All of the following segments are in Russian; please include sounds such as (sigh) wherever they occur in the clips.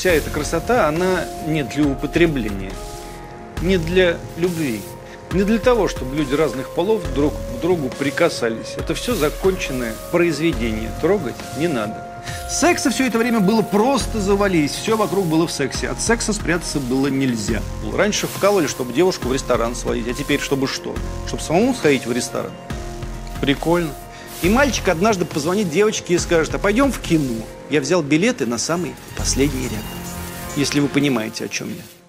вся эта красота, она не для употребления, не для любви, не для того, чтобы люди разных полов друг к другу прикасались. Это все законченное произведение. Трогать не надо. Секса все это время было просто завались. Все вокруг было в сексе. От секса спрятаться было нельзя. Раньше вкалывали, чтобы девушку в ресторан сводить, а теперь чтобы что? Чтобы самому сходить в ресторан? Прикольно. И мальчик однажды позвонит девочке и скажет, а пойдем в кино. Я взял билеты на самый последний ряд. Если вы понимаете, о чем я.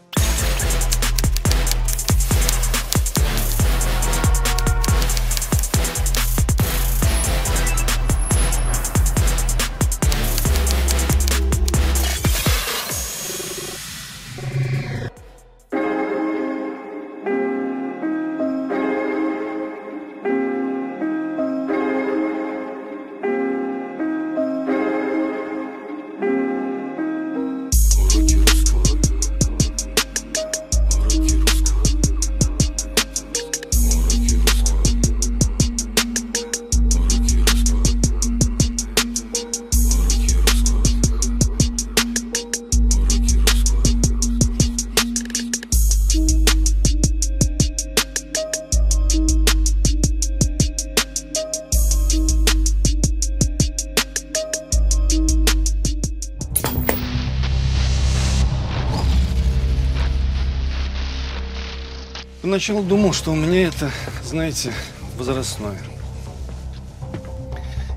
Поначалу думал, что у меня это, знаете, возрастное.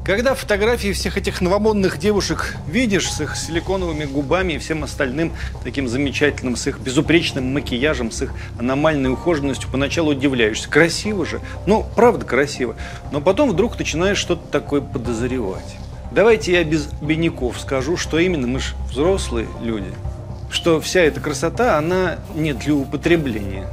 Когда фотографии всех этих новомодных девушек видишь с их силиконовыми губами и всем остальным таким замечательным, с их безупречным макияжем, с их аномальной ухоженностью, поначалу удивляешься. Красиво же. Ну, правда красиво. Но потом вдруг начинаешь что-то такое подозревать. Давайте я без обиняков скажу, что именно мы же взрослые люди. Что вся эта красота, она не для употребления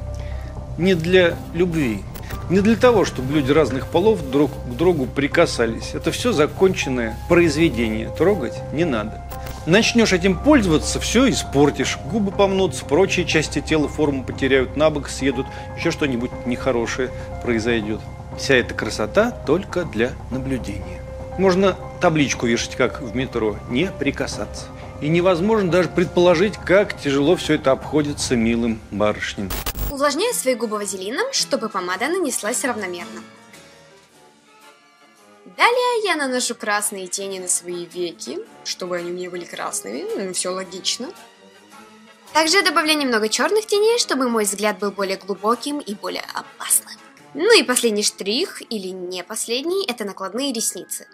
не для любви, не для того, чтобы люди разных полов друг к другу прикасались. Это все законченное произведение. Трогать не надо. Начнешь этим пользоваться, все испортишь. Губы помнутся, прочие части тела форму потеряют, на бок съедут, еще что-нибудь нехорошее произойдет. Вся эта красота только для наблюдения. Можно табличку вешать, как в метро, не прикасаться. И невозможно даже предположить, как тяжело все это обходится милым барышням. Увлажняю свои губы вазелином, чтобы помада нанеслась равномерно. Далее я наношу красные тени на свои веки, чтобы они у меня были красными, ну, все логично. Также добавляю немного черных теней, чтобы мой взгляд был более глубоким и более опасным. Ну и последний штрих, или не последний, это накладные ресницы.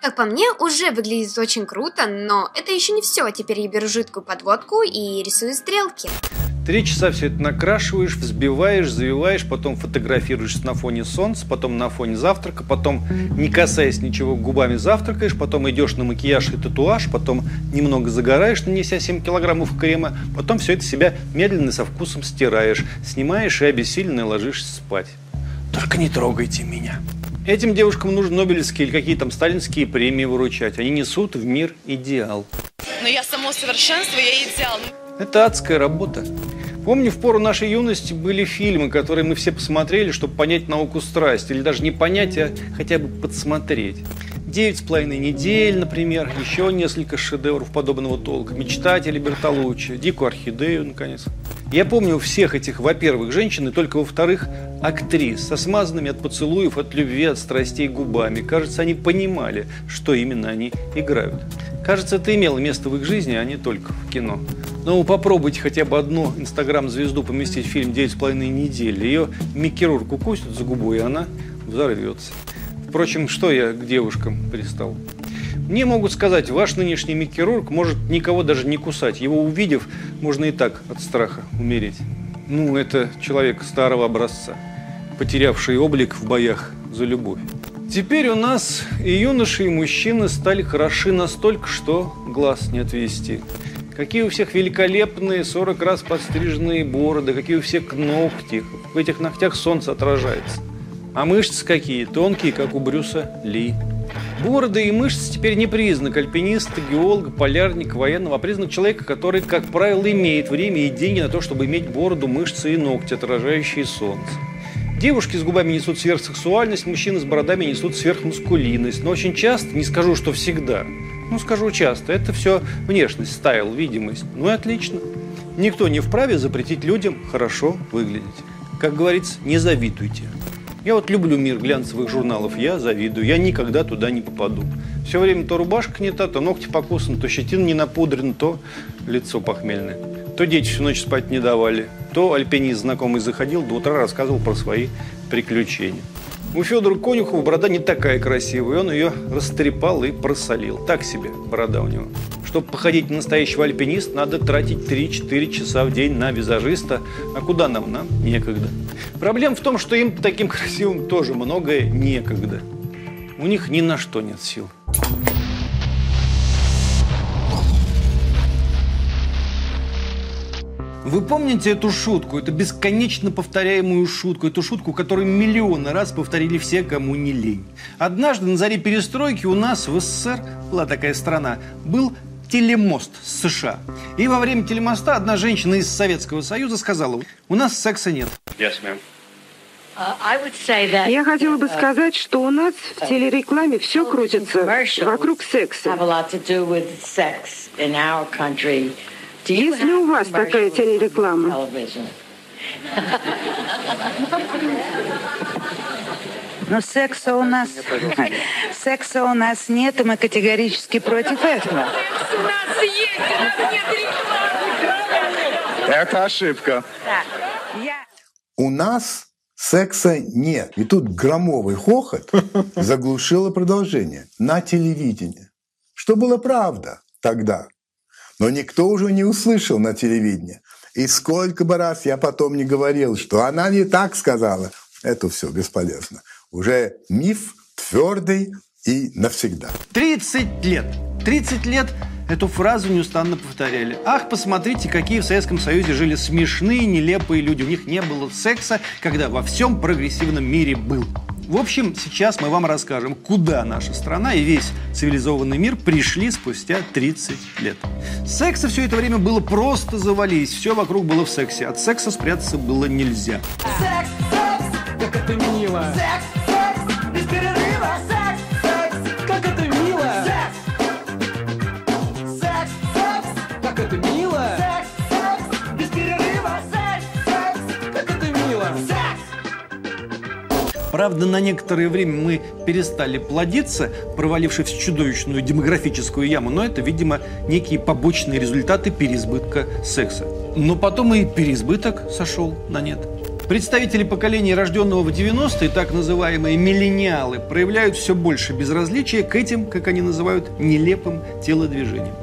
Как по мне, уже выглядит очень круто, но это еще не все. Теперь я беру жидкую подводку и рисую стрелки. Три часа все это накрашиваешь, взбиваешь, завиваешь, потом фотографируешь на фоне солнца, потом на фоне завтрака, потом, не касаясь ничего, губами завтракаешь, потом идешь на макияж и татуаж, потом немного загораешь, нанеся 7 килограммов крема, потом все это себя медленно со вкусом стираешь, снимаешь и обессиленно ложишься спать. Только не трогайте меня. Этим девушкам нужно Нобелевские или какие там сталинские премии выручать. Они несут в мир идеал. Но я само совершенство, я идеал. Это адская работа. Помню, в пору нашей юности были фильмы, которые мы все посмотрели, чтобы понять науку страсти. Или даже не понять, а хотя бы подсмотреть. «Девять с половиной недель», например, еще несколько шедевров подобного толка. «Мечтатели Бертолуччи», «Дикую орхидею», наконец. Я помню всех этих, во-первых, женщин, и только во-вторых, актрис, со смазанными от поцелуев, от любви, от страстей губами. Кажется, они понимали, что именно они играют. Кажется, это имело место в их жизни, а не только в кино. Но попробуйте хотя бы одну инстаграм-звезду поместить в фильм «Девять с половиной недель». Ее Микки укусит за губу, и она взорвется. Впрочем, что я к девушкам пристал? Мне могут сказать, ваш нынешний Микки может никого даже не кусать. Его увидев, можно и так от страха умереть. Ну, это человек старого образца, потерявший облик в боях за любовь. Теперь у нас и юноши, и мужчины стали хороши настолько, что глаз не отвести. Какие у всех великолепные 40 раз подстриженные бороды, какие у всех ногти. В этих ногтях солнце отражается. А мышцы какие, тонкие, как у Брюса Ли. Бороды и мышцы теперь не признак альпиниста, геолога, полярника, военного, а признак человека, который, как правило, имеет время и деньги на то, чтобы иметь бороду, мышцы и ногти, отражающие солнце. Девушки с губами несут сверхсексуальность, мужчины с бородами несут сверхмускулинность. Но очень часто, не скажу, что всегда, Ну, скажу часто, это все внешность, стайл, видимость. Ну и отлично. Никто не вправе запретить людям хорошо выглядеть. Как говорится, не завидуйте. Я вот люблю мир глянцевых журналов, я завидую, я никогда туда не попаду. Все время то рубашка не та, то ногти покусаны, то щетина не напудрена, то лицо похмельное. То дети всю ночь спать не давали, то альпинист знакомый заходил, до утра рассказывал про свои приключения. У Федора Конюхова борода не такая красивая, он ее растрепал и просолил. Так себе борода у него. Чтобы походить на настоящего альпиниста, надо тратить 3-4 часа в день на визажиста. А куда нам? Нам некогда. Проблема в том, что им таким красивым тоже многое некогда. У них ни на что нет сил. Вы помните эту шутку, эту бесконечно повторяемую шутку, эту шутку, которую миллионы раз повторили все, кому не лень. Однажды на заре перестройки у нас в СССР, была такая страна, был телемост с США. И во время телемоста одна женщина из Советского Союза сказала, у нас секса нет. Yes, ma'am. Я хотела бы сказать, что у нас в телерекламе все крутится вокруг секса. Если у вас такая телереклама, Но секса у нас (laughs) секса у нас нет, и мы категорически против этого. Это ошибка. Я У нас секса нет. И тут громовый хохот заглушило продолжение на телевидении. Что было правда тогда. Но никто уже не услышал на телевидении. И сколько бы раз я потом не говорил, что она не так сказала, это все бесполезно. Уже миф твердый и навсегда. 30 лет. 30 лет эту фразу неустанно повторяли. Ах, посмотрите, какие в Советском Союзе жили смешные, нелепые люди. У них не было секса, когда во всем прогрессивном мире был. В общем, сейчас мы вам расскажем, куда наша страна и весь цивилизованный мир пришли спустя 30 лет. Секса все это время было просто завались, все вокруг было в сексе. От секса спрятаться было нельзя. Как это мило! Секс, секс, без перерыва! Правда, на некоторое время мы перестали плодиться, провалившись в чудовищную демографическую яму, но это, видимо, некие побочные результаты переизбытка секса. Но потом и переизбыток сошел на нет. Представители поколения, рожденного в 90-е, так называемые миллениалы, проявляют все больше безразличия к этим, как они называют, нелепым телодвижениям.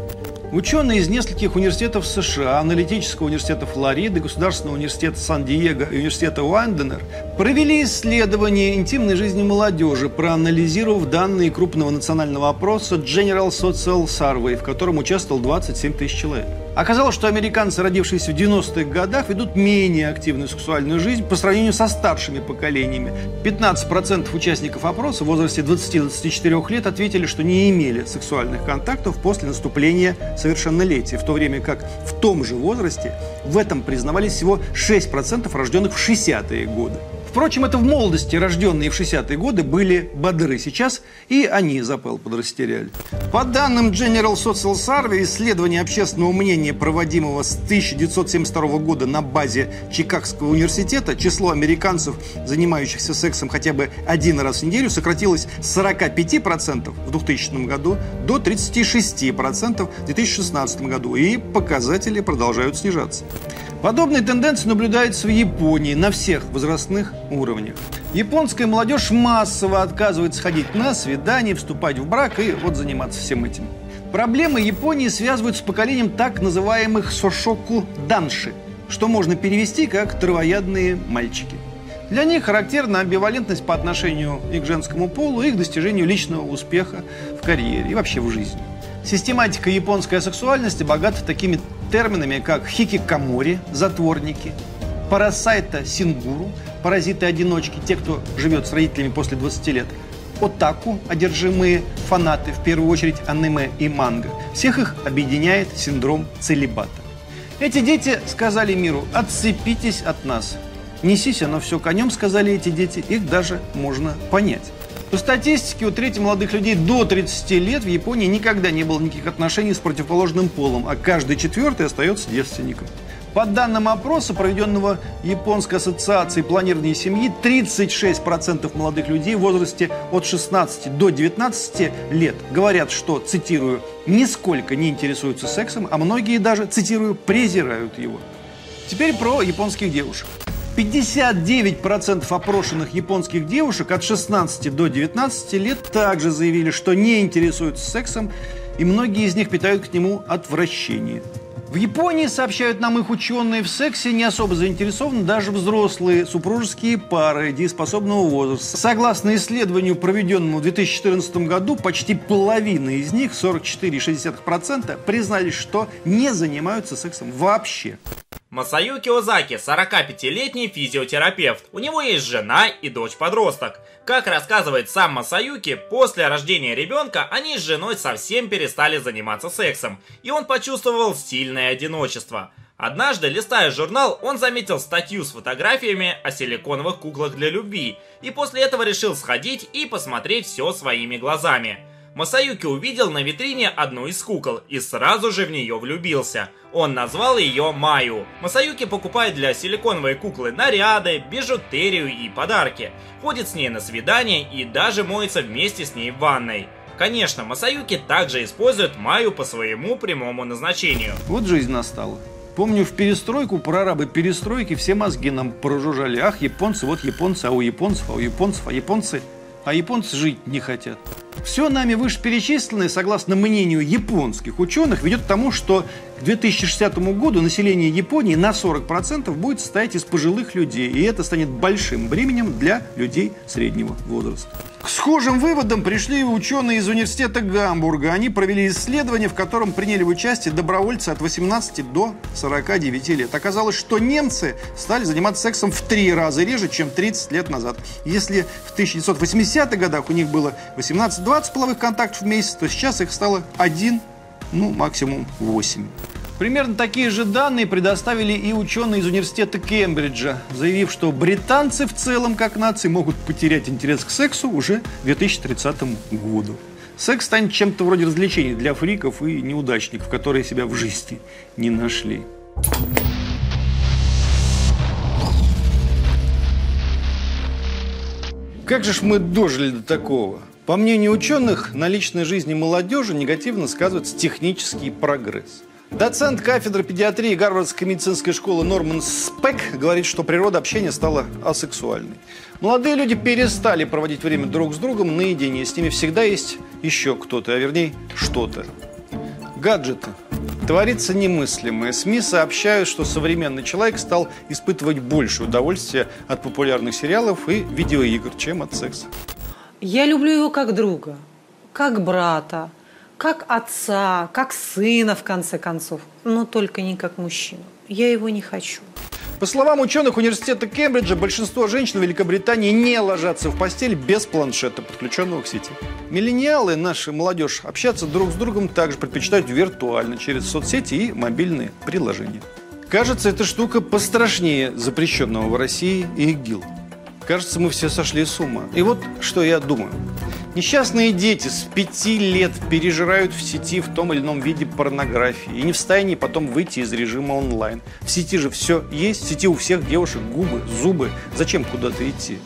Ученые из нескольких университетов США, аналитического университета Флориды, Государственного университета Сан-Диего и университета Уайнденер провели исследование интимной жизни молодежи, проанализировав данные крупного национального опроса General Social Survey, в котором участвовал 27 тысяч человек. Оказалось, что американцы, родившиеся в 90-х годах, ведут менее активную сексуальную жизнь по сравнению со старшими поколениями. 15% участников опроса в возрасте 20-24 лет ответили, что не имели сексуальных контактов после наступления совершеннолетия, в то время как в том же возрасте в этом признавались всего 6% рожденных в 60-е годы. Впрочем, это в молодости рожденные в 60-е годы были бодры. Сейчас и они запал подрастеряли. По данным General Social Survey, исследование общественного мнения, проводимого с 1972 года на базе Чикагского университета, число американцев, занимающихся сексом хотя бы один раз в неделю, сократилось с 45% в 2000 году до 36% в 2016 году. И показатели продолжают снижаться. Подобные тенденции наблюдаются в Японии на всех возрастных уровнях. Японская молодежь массово отказывается ходить на свидания, вступать в брак и вот заниматься всем этим. Проблемы Японии связывают с поколением так называемых сошоку данши, что можно перевести как травоядные мальчики. Для них характерна амбивалентность по отношению и к женскому полу, и к достижению личного успеха в карьере и вообще в жизни. Систематика японской сексуальности богата такими терминами, как хикикамори – затворники, парасайта сингуру – паразиты-одиночки, те, кто живет с родителями после 20 лет, отаку – одержимые фанаты, в первую очередь аниме и манго. Всех их объединяет синдром целибата. Эти дети сказали миру «отцепитесь от нас». «Несись, оно все конем», сказали эти дети, их даже можно понять. По статистике, у трети молодых людей до 30 лет в Японии никогда не было никаких отношений с противоположным полом, а каждый четвертый остается девственником. По данным опроса, проведенного Японской ассоциацией планирования семьи, 36% молодых людей в возрасте от 16 до 19 лет говорят, что, цитирую, «нисколько не интересуются сексом, а многие даже, цитирую, презирают его». Теперь про японских девушек. 59% опрошенных японских девушек от 16 до 19 лет также заявили, что не интересуются сексом, и многие из них питают к нему отвращение. В Японии, сообщают нам их ученые, в сексе не особо заинтересованы даже взрослые супружеские пары дееспособного возраста. Согласно исследованию, проведенному в 2014 году, почти половина из них, 44,6%, признались, что не занимаются сексом вообще. Масаюки Озаки, 45-летний физиотерапевт. У него есть жена и дочь-подросток. Как рассказывает сам Масаюки, после рождения ребенка они с женой совсем перестали заниматься сексом, и он почувствовал сильное одиночество. Однажды, листая журнал, он заметил статью с фотографиями о силиконовых куклах для любви, и после этого решил сходить и посмотреть все своими глазами. Масаюки увидел на витрине одну из кукол и сразу же в нее влюбился. Он назвал ее Маю. Масаюки покупает для силиконовой куклы наряды, бижутерию и подарки. Ходит с ней на свидание и даже моется вместе с ней в ванной. Конечно, Масаюки также использует Маю по своему прямому назначению. Вот жизнь настала. Помню, в перестройку, прорабы перестройки, все мозги нам прожужжали. Ах, японцы, вот японцы, а у японцев, а у японцев, а японцы... А японцы жить не хотят. Все нами вышеперечисленное, согласно мнению японских ученых, ведет к тому, что к 2060 году население Японии на 40% будет состоять из пожилых людей, и это станет большим бременем для людей среднего возраста. К схожим выводам пришли ученые из университета Гамбурга. Они провели исследование, в котором приняли участие добровольцы от 18 до 49 лет. Оказалось, что немцы стали заниматься сексом в три раза реже, чем 30 лет назад. Если в 1980-х годах у них было 18-20 половых контактов в месяц, то сейчас их стало один, ну максимум 8. Примерно такие же данные предоставили и ученые из университета Кембриджа, заявив, что британцы в целом, как нации, могут потерять интерес к сексу уже к 2030 году. Секс станет чем-то вроде развлечений для фриков и неудачников, которые себя в жизни не нашли. Как же ж мы дожили до такого? По мнению ученых, на личной жизни молодежи негативно сказывается технический прогресс. Доцент кафедры педиатрии Гарвардской медицинской школы Норман Спек говорит, что природа общения стала асексуальной. Молодые люди перестали проводить время друг с другом наедине. С ними всегда есть еще кто-то, а вернее что-то. Гаджеты. Творится немыслимое. СМИ сообщают, что современный человек стал испытывать больше удовольствия от популярных сериалов и видеоигр, чем от секса. Я люблю его как друга, как брата, как отца, как сына, в конце концов, но только не как мужчину. Я его не хочу. По словам ученых университета Кембриджа, большинство женщин в Великобритании не ложатся в постель без планшета, подключенного к сети. Миллениалы, наша молодежь, общаться друг с другом также предпочитают виртуально, через соцсети и мобильные приложения. Кажется, эта штука пострашнее запрещенного в России ИГИЛ. Кажется, мы все сошли с ума. И вот что я думаю. Несчастные дети с пяти лет пережирают в сети в том или ином виде порнографии и не в состоянии потом выйти из режима онлайн. В сети же все есть, в сети у всех девушек губы, зубы. Зачем куда-то идти?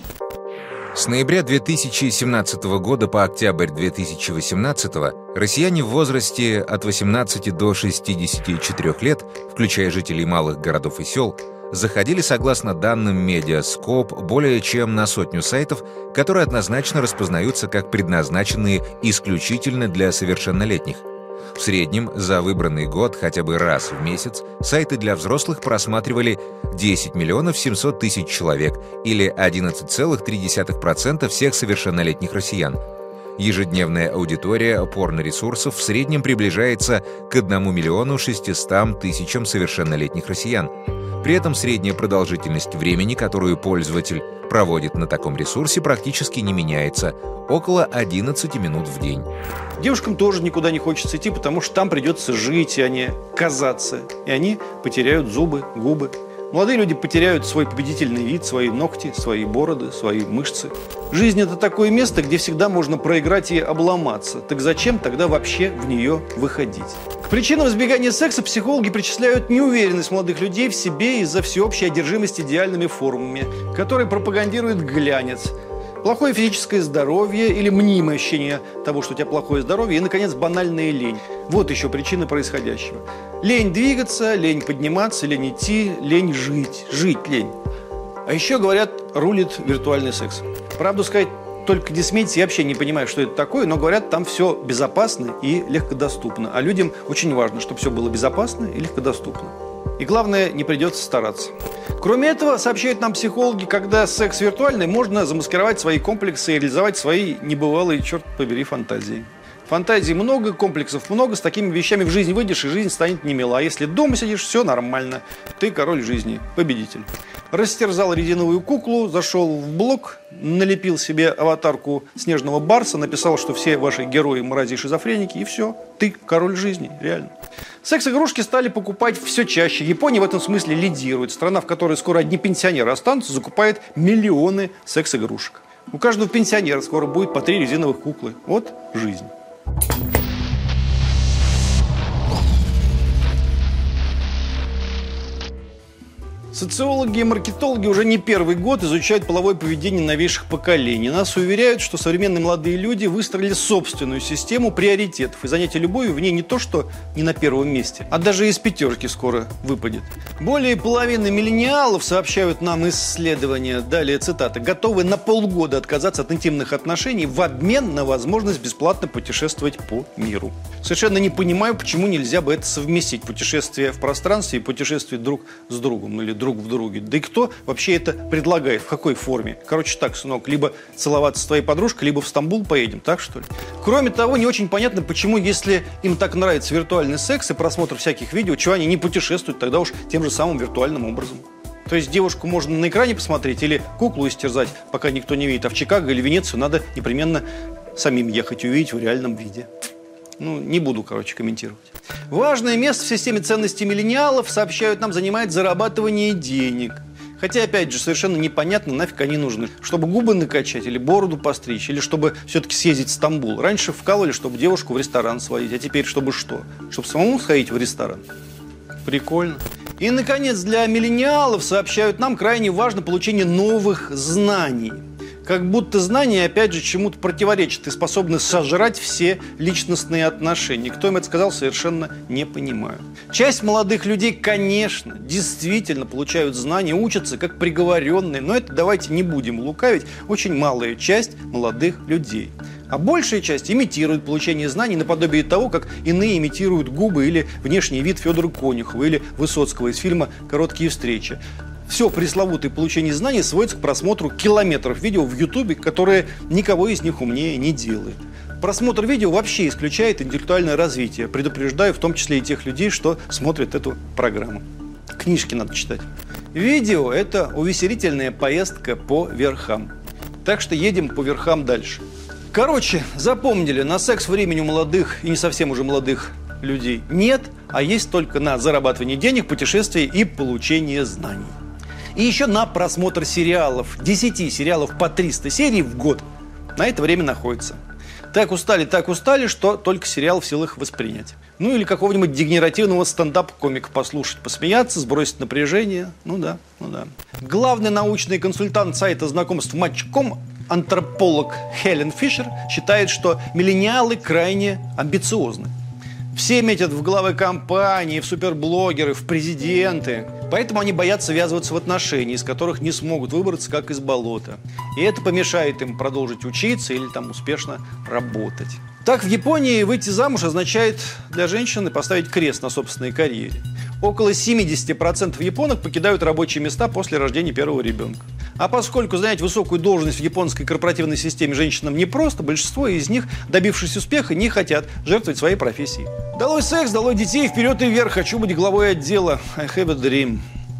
С ноября 2017 года по октябрь 2018 россияне в возрасте от 18 до 64 лет, включая жителей малых городов и сел, заходили, согласно данным Медиаскоп, более чем на сотню сайтов, которые однозначно распознаются как предназначенные исключительно для совершеннолетних. В среднем за выбранный год хотя бы раз в месяц сайты для взрослых просматривали 10 миллионов 700 тысяч человек или 11,3% всех совершеннолетних россиян. Ежедневная аудитория порноресурсов в среднем приближается к 1 миллиону 600 тысячам совершеннолетних россиян. При этом средняя продолжительность времени, которую пользователь проводит на таком ресурсе, практически не меняется – около 11 минут в день. Девушкам тоже никуда не хочется идти, потому что там придется жить, а не казаться. И они потеряют зубы, губы. Молодые люди потеряют свой победительный вид, свои ногти, свои бороды, свои мышцы. Жизнь – это такое место, где всегда можно проиграть и обломаться. Так зачем тогда вообще в нее выходить? К причинам избегания секса психологи причисляют неуверенность молодых людей в себе из-за всеобщей одержимости идеальными формами, которые пропагандирует глянец – плохое физическое здоровье или мнимое ощущение того, что у тебя плохое здоровье, и, наконец, банальная лень. Вот еще причины происходящего. Лень двигаться, лень подниматься, лень идти, лень жить. Жить лень. А еще, говорят, рулит виртуальный секс. Правду сказать, только не смейтесь, я вообще не понимаю, что это такое, но говорят, там все безопасно и легкодоступно. А людям очень важно, чтобы все было безопасно и легкодоступно. И главное, не придется стараться. Кроме этого, сообщают нам психологи, когда секс виртуальный, можно замаскировать свои комплексы и реализовать свои небывалые, черт побери, фантазии. Фантазий много, комплексов много, с такими вещами в жизнь выйдешь, и жизнь станет немила. А если дома сидишь, все нормально. Ты король жизни, победитель. Растерзал резиновую куклу, зашел в блог, налепил себе аватарку снежного барса, написал, что все ваши герои мрази-шизофреники, и все. Ты король жизни, реально. Секс-игрушки стали покупать все чаще. Япония в этом смысле лидирует. Страна, в которой скоро одни пенсионеры останутся, закупает миллионы секс-игрушек. У каждого пенсионера скоро будет по три резиновых куклы. Вот жизнь. Социологи и маркетологи уже не первый год изучают половое поведение новейших поколений. Нас уверяют, что современные молодые люди выстроили собственную систему приоритетов, и занятие любовью в ней не то, что не на первом месте, а даже из пятерки скоро выпадет. Более половины миллениалов, сообщают нам исследования, далее цитата, готовы на полгода отказаться от интимных отношений в обмен на возможность бесплатно путешествовать по миру. Совершенно не понимаю, почему нельзя бы это совместить, путешествие в пространстве и путешествие друг с другом или друг в друге. Да и кто вообще это предлагает? В какой форме? Короче так, сынок, либо целоваться с твоей подружкой, либо в Стамбул поедем, так что ли? Кроме того, не очень понятно, почему, если им так нравится виртуальный секс и просмотр всяких видео, чего они не путешествуют тогда уж тем же самым виртуальным образом. То есть девушку можно на экране посмотреть или куклу истерзать, пока никто не видит. А в Чикаго или Венецию надо непременно самим ехать увидеть в реальном виде. Ну, не буду, короче, комментировать. Важное место в системе ценностей миллениалов, сообщают нам, занимает зарабатывание денег. Хотя, опять же, совершенно непонятно, нафиг они нужны. Чтобы губы накачать, или бороду постричь, или чтобы все-таки съездить в Стамбул. Раньше вкалывали, чтобы девушку в ресторан сводить, а теперь чтобы что? Чтобы самому сходить в ресторан? Прикольно. И, наконец, для миллениалов, сообщают нам, крайне важно получение новых знаний – как будто знания, опять же, чему-то противоречат и способны сожрать все личностные отношения. Кто им это сказал, совершенно не понимаю. Часть молодых людей, конечно, действительно получают знания, учатся как приговоренные, но это давайте не будем лукавить, очень малая часть молодых людей. А большая часть имитирует получение знаний наподобие того, как иные имитируют губы или внешний вид Федора Конюхова или Высоцкого из фильма «Короткие встречи» все пресловутое получение знаний сводится к просмотру километров видео в Ютубе, которые никого из них умнее не делает. Просмотр видео вообще исключает интеллектуальное развитие. Предупреждаю в том числе и тех людей, что смотрят эту программу. Книжки надо читать. Видео – это увеселительная поездка по верхам. Так что едем по верхам дальше. Короче, запомнили, на секс времени у молодых и не совсем уже молодых людей нет, а есть только на зарабатывание денег, путешествия и получение знаний. И еще на просмотр сериалов. 10 сериалов по 300 серий в год. На это время находится. Так устали, так устали, что только сериал в силах воспринять. Ну или какого-нибудь дегенеративного стендап-комика послушать, посмеяться, сбросить напряжение. Ну да, ну да. Главный научный консультант сайта знакомств Матчком антрополог Хелен Фишер считает, что миллениалы крайне амбициозны. Все метят в главы компании, в суперблогеры, в президенты. Поэтому они боятся ввязываться в отношения, из которых не смогут выбраться, как из болота. И это помешает им продолжить учиться или там успешно работать. Так в Японии выйти замуж означает для женщины поставить крест на собственной карьере. Около 70% японок покидают рабочие места после рождения первого ребенка. А поскольку занять высокую должность в японской корпоративной системе женщинам непросто, большинство из них, добившись успеха, не хотят жертвовать своей профессией. Долой секс, долой детей, вперед и вверх, хочу быть главой отдела. I have a dream.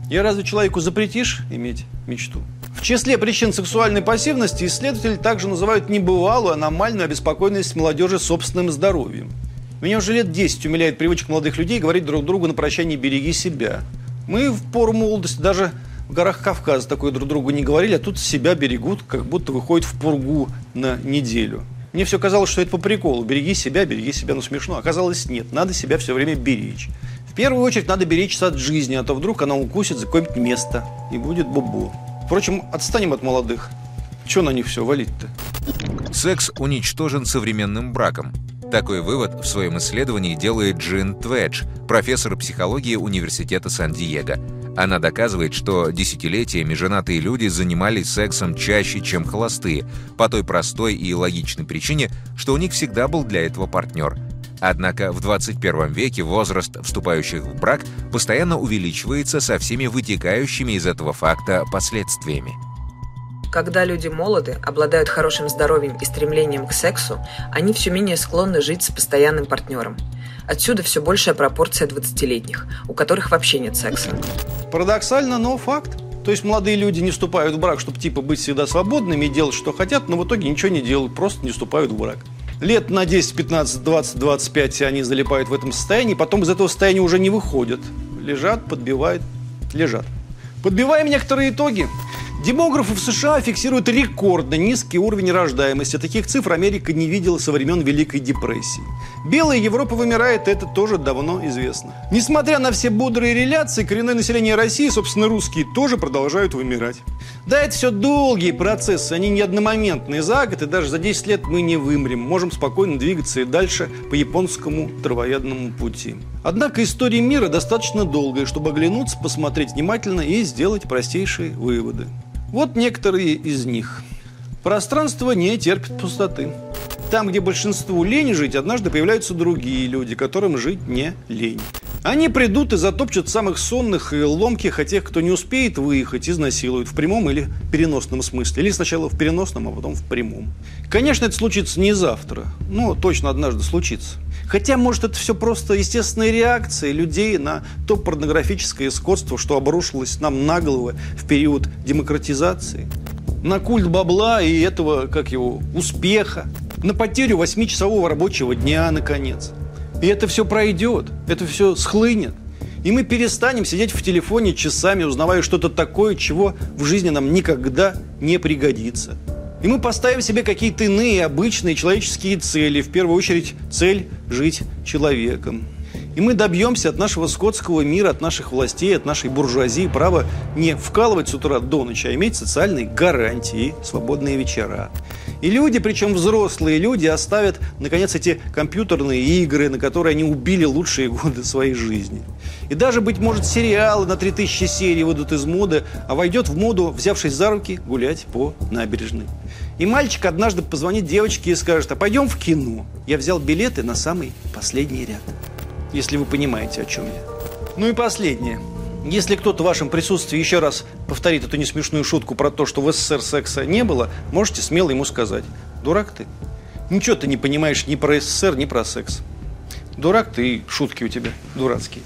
Я разве человеку запретишь иметь мечту? В числе причин сексуальной пассивности исследователи также называют небывалую аномальную обеспокоенность молодежи собственным здоровьем. Меня уже лет 10 умиляет привычка молодых людей говорить друг другу на прощание «береги себя». Мы в пору молодости даже в горах Кавказа такое друг другу не говорили, а тут себя берегут, как будто выходят в пургу на неделю. Мне все казалось, что это по приколу. Береги себя, береги себя, ну смешно. Оказалось, нет. Надо себя все время беречь. В первую очередь надо беречься от жизни, а то вдруг она укусит за какое-нибудь место и будет бубу. Впрочем, отстанем от молодых. Че на них все валить-то? Секс уничтожен современным браком. Такой вывод в своем исследовании делает Джин Тведж, профессор психологии Университета Сан-Диего. Она доказывает, что десятилетиями женатые люди занимались сексом чаще, чем холостые, по той простой и логичной причине, что у них всегда был для этого партнер. Однако в 21 веке возраст вступающих в брак постоянно увеличивается со всеми вытекающими из этого факта последствиями. Когда люди молоды, обладают хорошим здоровьем и стремлением к сексу, они все менее склонны жить с постоянным партнером. Отсюда все большая пропорция 20-летних, у которых вообще нет секса. Парадоксально, но факт. То есть молодые люди не вступают в брак, чтобы типа быть всегда свободными и делать, что хотят, но в итоге ничего не делают, просто не вступают в брак. Лет на 10, 15, 20, 25 они залипают в этом состоянии, потом из этого состояния уже не выходят. Лежат, подбивают, лежат. Подбиваем некоторые итоги. Демографы в США фиксируют рекордно низкий уровень рождаемости. Таких цифр Америка не видела со времен Великой депрессии. Белая Европа вымирает, это тоже давно известно. Несмотря на все бодрые реляции, коренное население России, собственно, русские, тоже продолжают вымирать. Да, это все долгие процессы, они не одномоментные. За год и даже за 10 лет мы не вымрем. Можем спокойно двигаться и дальше по японскому травоядному пути. Однако история мира достаточно долгая, чтобы оглянуться, посмотреть внимательно и сделать простейшие выводы. Вот некоторые из них. Пространство не терпит пустоты. Там, где большинству лень жить, однажды появляются другие люди, которым жить не лень. Они придут и затопчут самых сонных и ломких, а тех, кто не успеет выехать, изнасилуют в прямом или переносном смысле. Или сначала в переносном, а потом в прямом. Конечно, это случится не завтра, но точно однажды случится. Хотя, может, это все просто естественная реакция людей на то порнографическое скотство, что обрушилось нам на головы в период демократизации. На культ бабла и этого, как его, успеха. На потерю восьмичасового рабочего дня, наконец. И это все пройдет, это все схлынет. И мы перестанем сидеть в телефоне часами, узнавая что-то такое, чего в жизни нам никогда не пригодится. И мы поставим себе какие-то иные обычные человеческие цели. В первую очередь цель жить человеком. И мы добьемся от нашего скотского мира, от наших властей, от нашей буржуазии права не вкалывать с утра до ночи, а иметь социальные гарантии, свободные вечера. И люди, причем взрослые люди, оставят, наконец, эти компьютерные игры, на которые они убили лучшие годы своей жизни. И даже, быть может, сериалы на 3000 серий выйдут из моды, а войдет в моду, взявшись за руки, гулять по набережной. И мальчик однажды позвонит девочке и скажет, а пойдем в кино. Я взял билеты на самый последний ряд если вы понимаете, о чем я. Ну и последнее. Если кто-то в вашем присутствии еще раз повторит эту несмешную шутку про то, что в СССР секса не было, можете смело ему сказать. Дурак ты. Ничего ты не понимаешь ни про СССР, ни про секс. Дурак ты и шутки у тебя дурацкие.